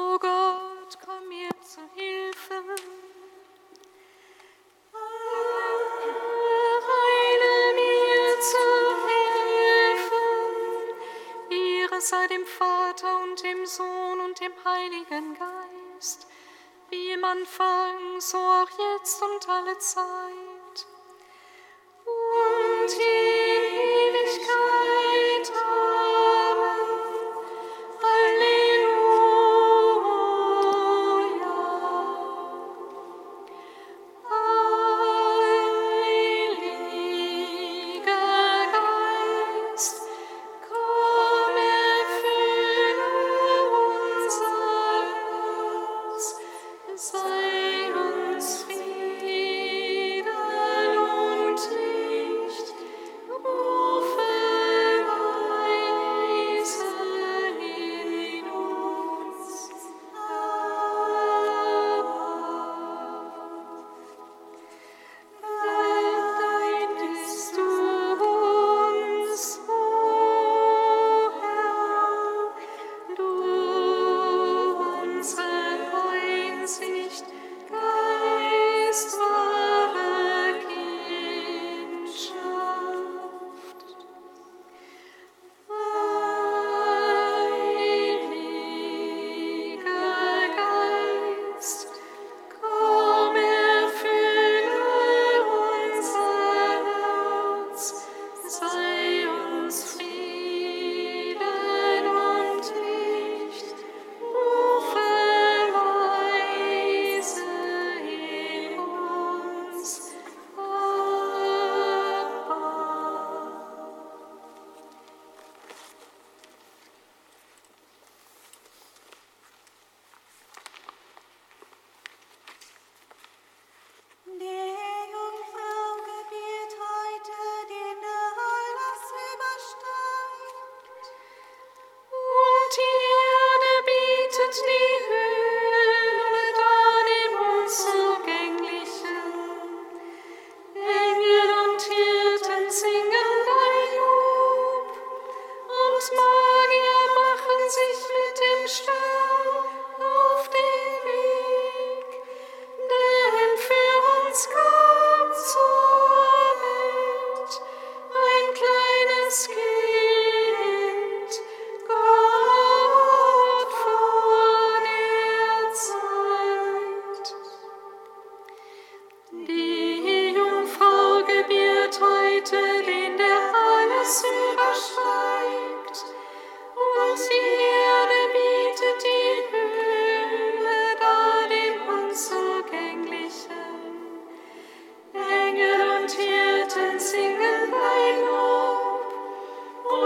O Gott, komm mir zu Hilfe. Heile mir zu Hilfe. Ihre sei dem Vater und dem Sohn und dem Heiligen Geist, wie im Anfang, so auch jetzt und alle Zeit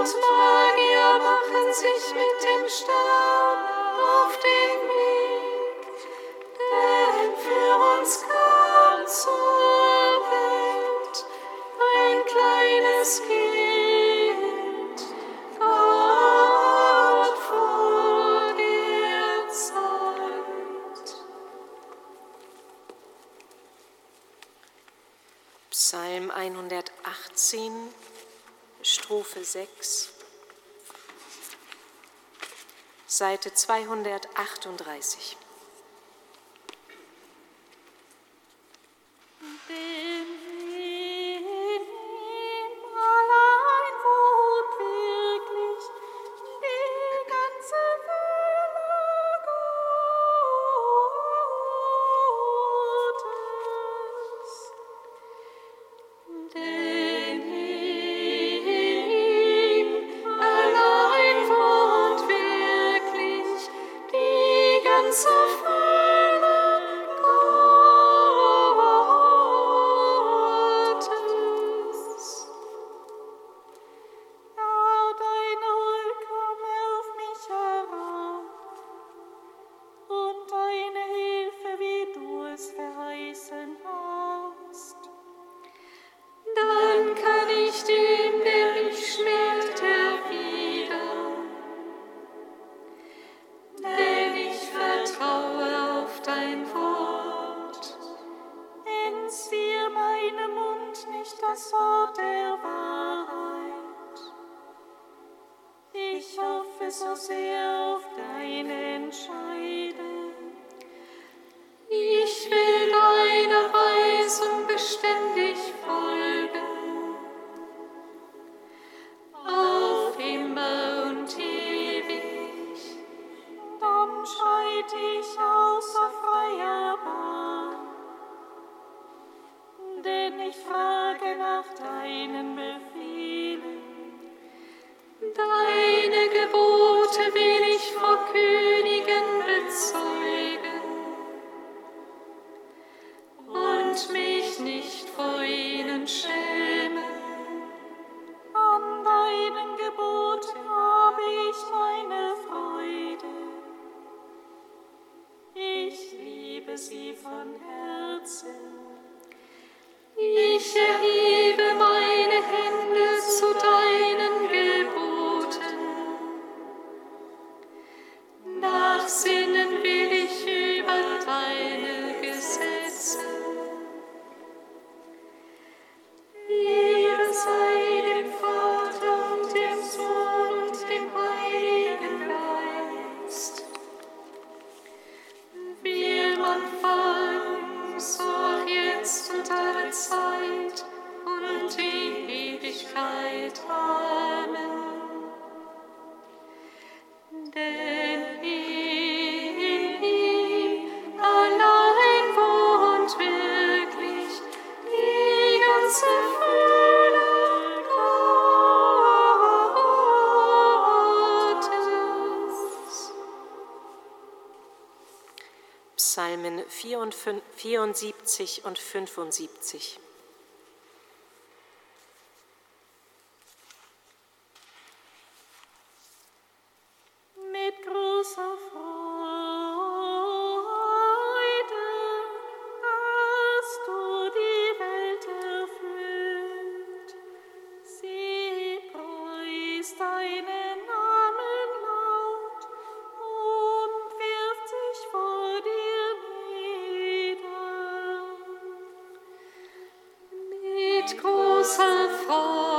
Magier machen sich mit dem Stern auf den Weg, denn für uns kam zur Welt ein kleines Kind. Stufe 6, Seite 238. Bitte. deinem Mund nicht das Wort der Wahrheit. Ich hoffe so sehr auf deine Entscheidung. Ich will deine Weisung beständig. sie von Herzen. 74 und 75. enfants.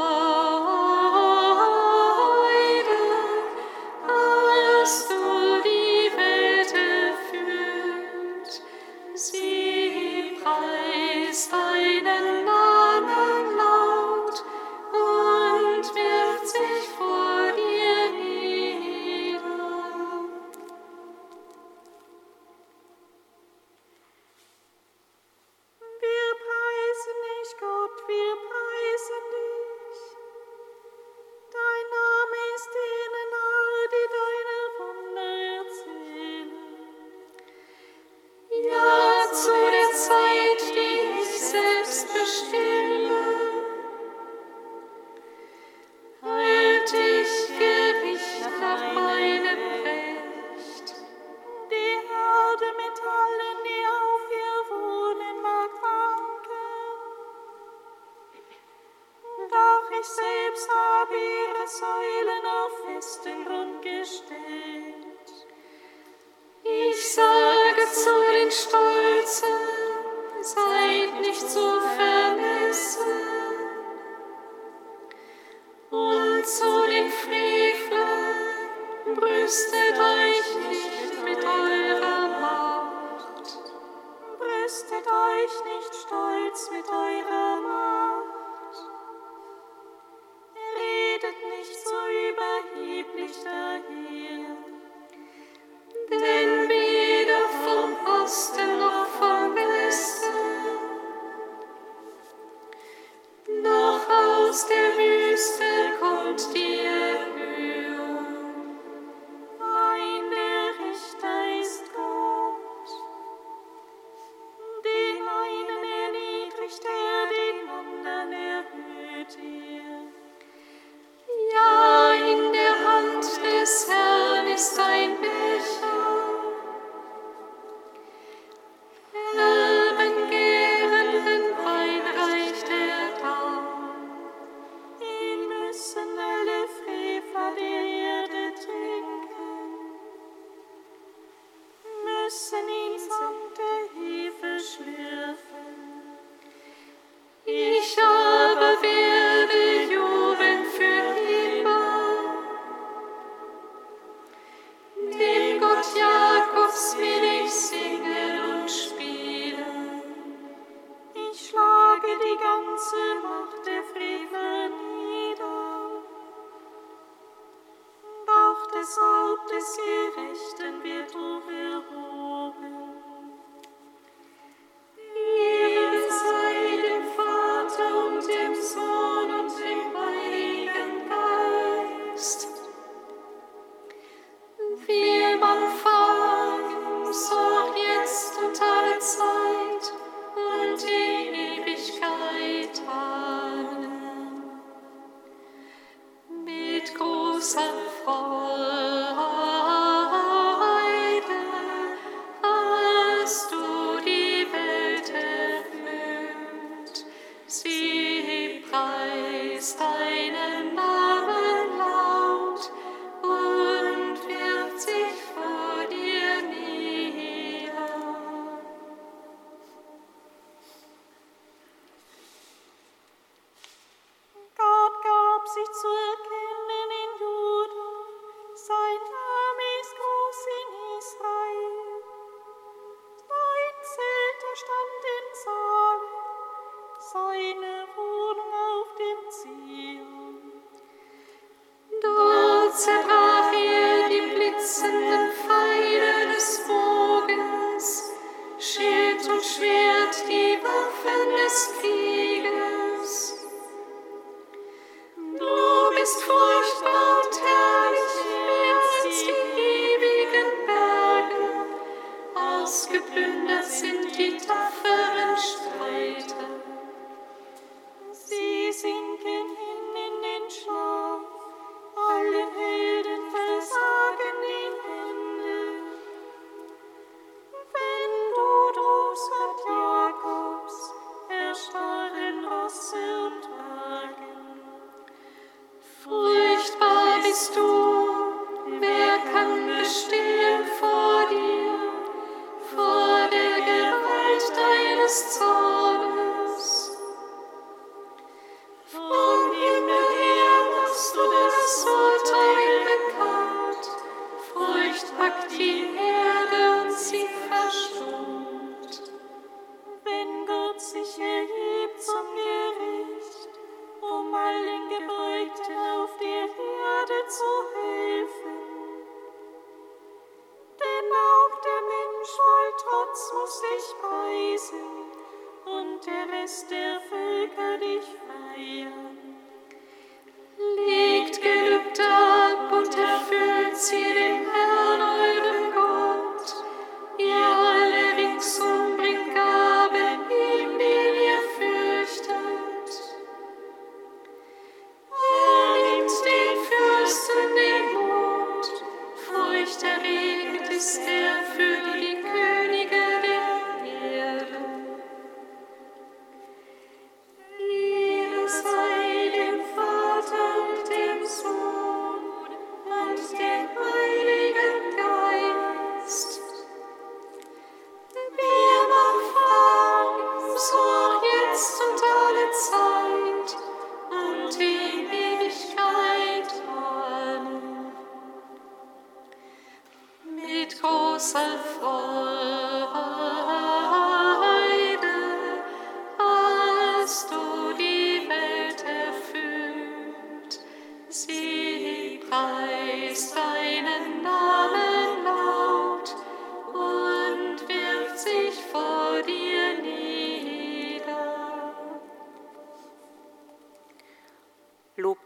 mit großer Freude.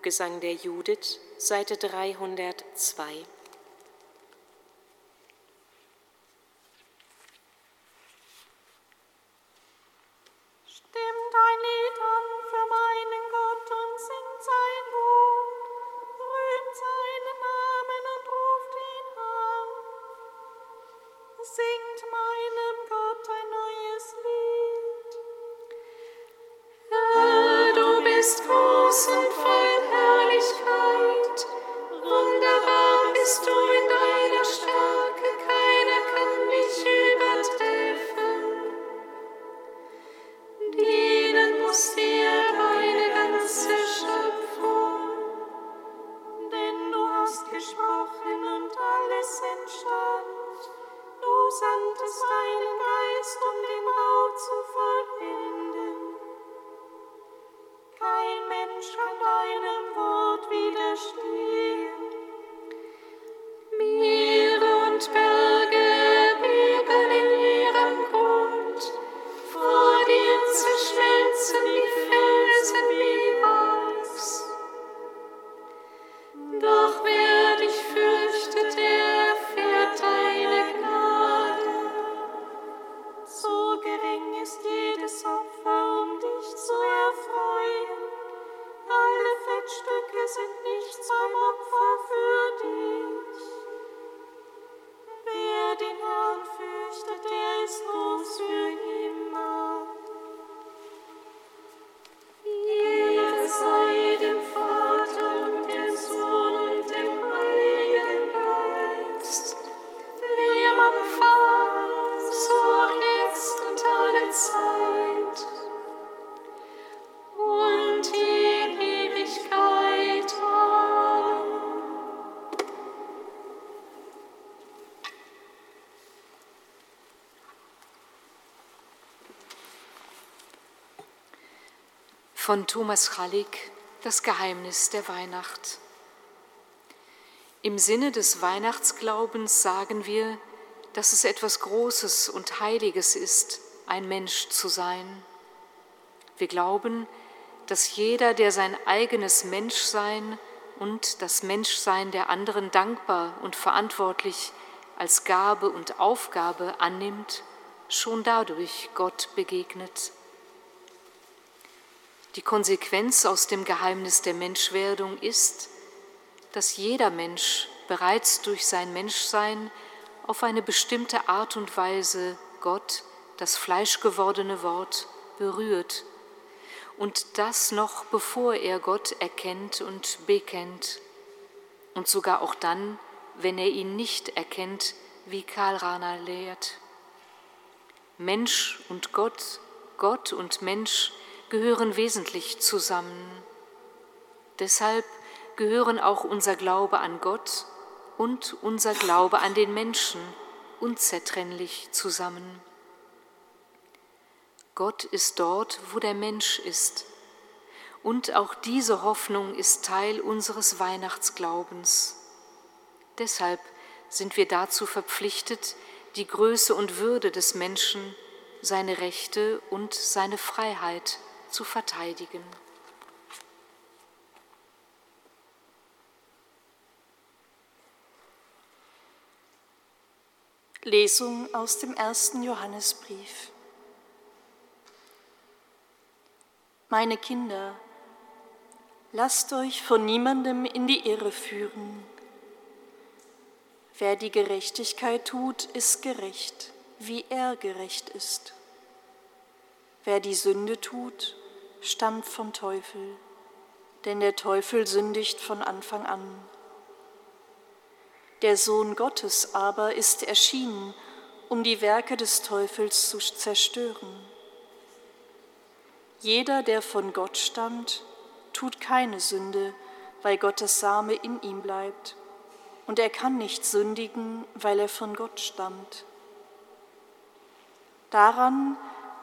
Lobgesang der Judith, Seite 302. von Thomas Hallig Das Geheimnis der Weihnacht. Im Sinne des Weihnachtsglaubens sagen wir, dass es etwas Großes und Heiliges ist, ein Mensch zu sein. Wir glauben, dass jeder, der sein eigenes Menschsein und das Menschsein der anderen dankbar und verantwortlich als Gabe und Aufgabe annimmt, schon dadurch Gott begegnet. Die Konsequenz aus dem Geheimnis der Menschwerdung ist, dass jeder Mensch bereits durch sein Menschsein auf eine bestimmte Art und Weise Gott, das fleischgewordene Wort, berührt. Und das noch bevor er Gott erkennt und bekennt. Und sogar auch dann, wenn er ihn nicht erkennt, wie Karl Rahner lehrt. Mensch und Gott, Gott und Mensch gehören wesentlich zusammen. Deshalb gehören auch unser Glaube an Gott und unser Glaube an den Menschen unzertrennlich zusammen. Gott ist dort, wo der Mensch ist. Und auch diese Hoffnung ist Teil unseres Weihnachtsglaubens. Deshalb sind wir dazu verpflichtet, die Größe und Würde des Menschen, seine Rechte und seine Freiheit zu verteidigen. Lesung aus dem ersten Johannesbrief. Meine Kinder, lasst euch von niemandem in die Irre führen. Wer die Gerechtigkeit tut, ist gerecht, wie er gerecht ist. Wer die Sünde tut, stammt vom Teufel, denn der Teufel sündigt von Anfang an. Der Sohn Gottes aber ist erschienen, um die Werke des Teufels zu zerstören. Jeder, der von Gott stammt, tut keine Sünde, weil Gottes Same in ihm bleibt, und er kann nicht sündigen, weil er von Gott stammt. Daran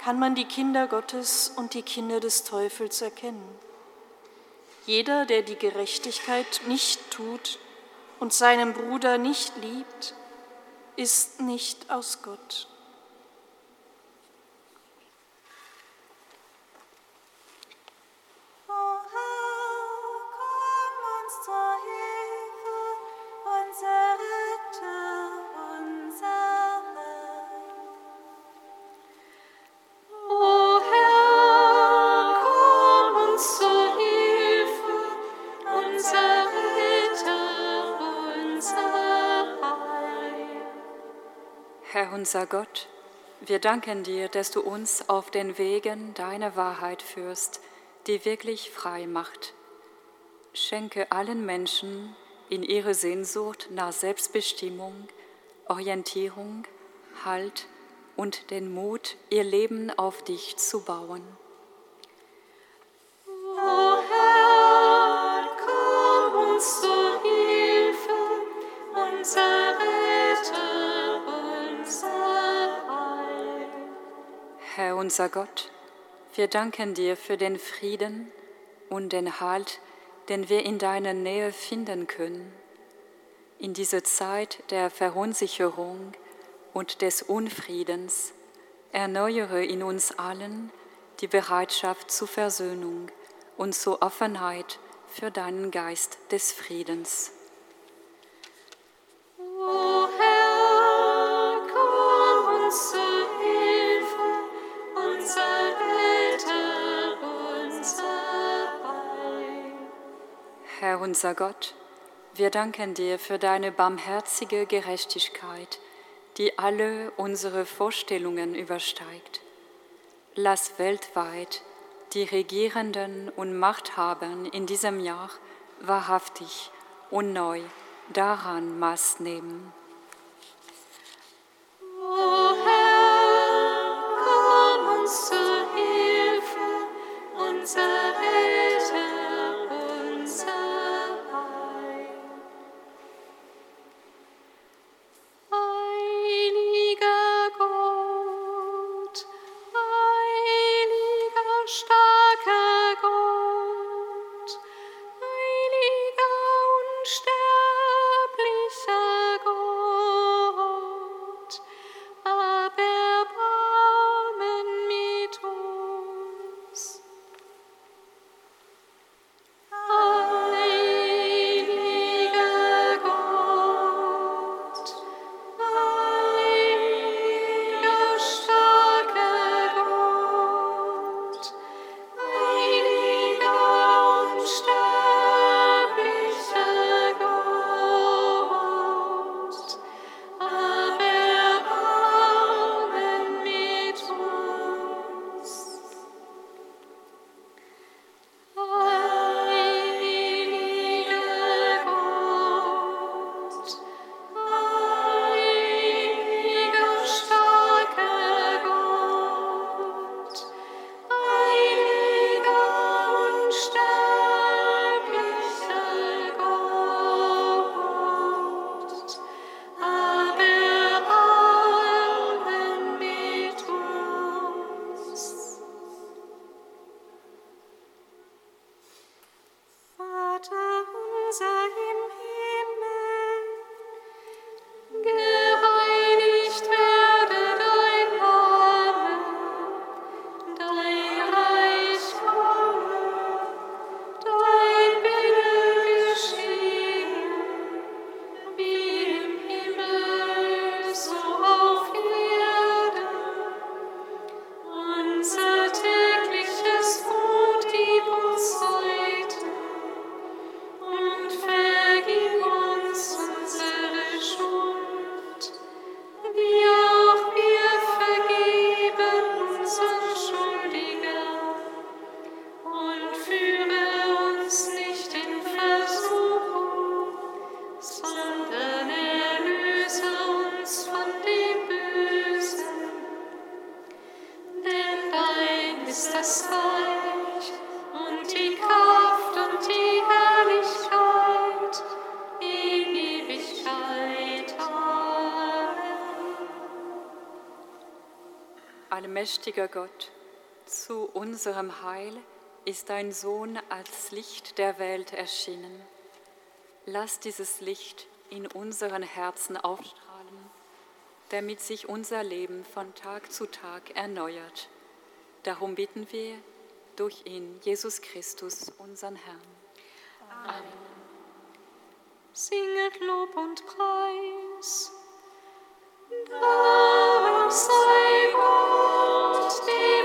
kann man die Kinder Gottes und die Kinder des Teufels erkennen. Jeder, der die Gerechtigkeit nicht tut und seinen Bruder nicht liebt, ist nicht aus Gott. Unser Gott, wir danken dir, dass du uns auf den Wegen deiner Wahrheit führst, die wirklich frei macht. Schenke allen Menschen in ihre Sehnsucht nach Selbstbestimmung, Orientierung, Halt und den Mut, ihr Leben auf dich zu bauen. Unser Gott, wir danken dir für den Frieden, und den Halt, den wir in deiner Nähe finden können. In dieser Zeit der Verunsicherung und des Unfriedens erneuere in uns allen die Bereitschaft zur Versöhnung und zur Offenheit für deinen Geist des Friedens. O Herr, komm uns zu Herr unser Gott, wir danken dir für deine barmherzige Gerechtigkeit, die alle unsere Vorstellungen übersteigt. Lass weltweit die Regierenden und Machthabern in diesem Jahr wahrhaftig und neu daran Maß nehmen. O Herr, komm uns zu Hilfe, unser stern. Allmächtiger Gott, zu unserem Heil ist dein Sohn als Licht der Welt erschienen. Lass dieses Licht in unseren Herzen aufstrahlen, damit sich unser Leben von Tag zu Tag erneuert. Darum bitten wir durch ihn, Jesus Christus, unseren Herrn. Singet Lob und Preis. Dank sei Gott, dem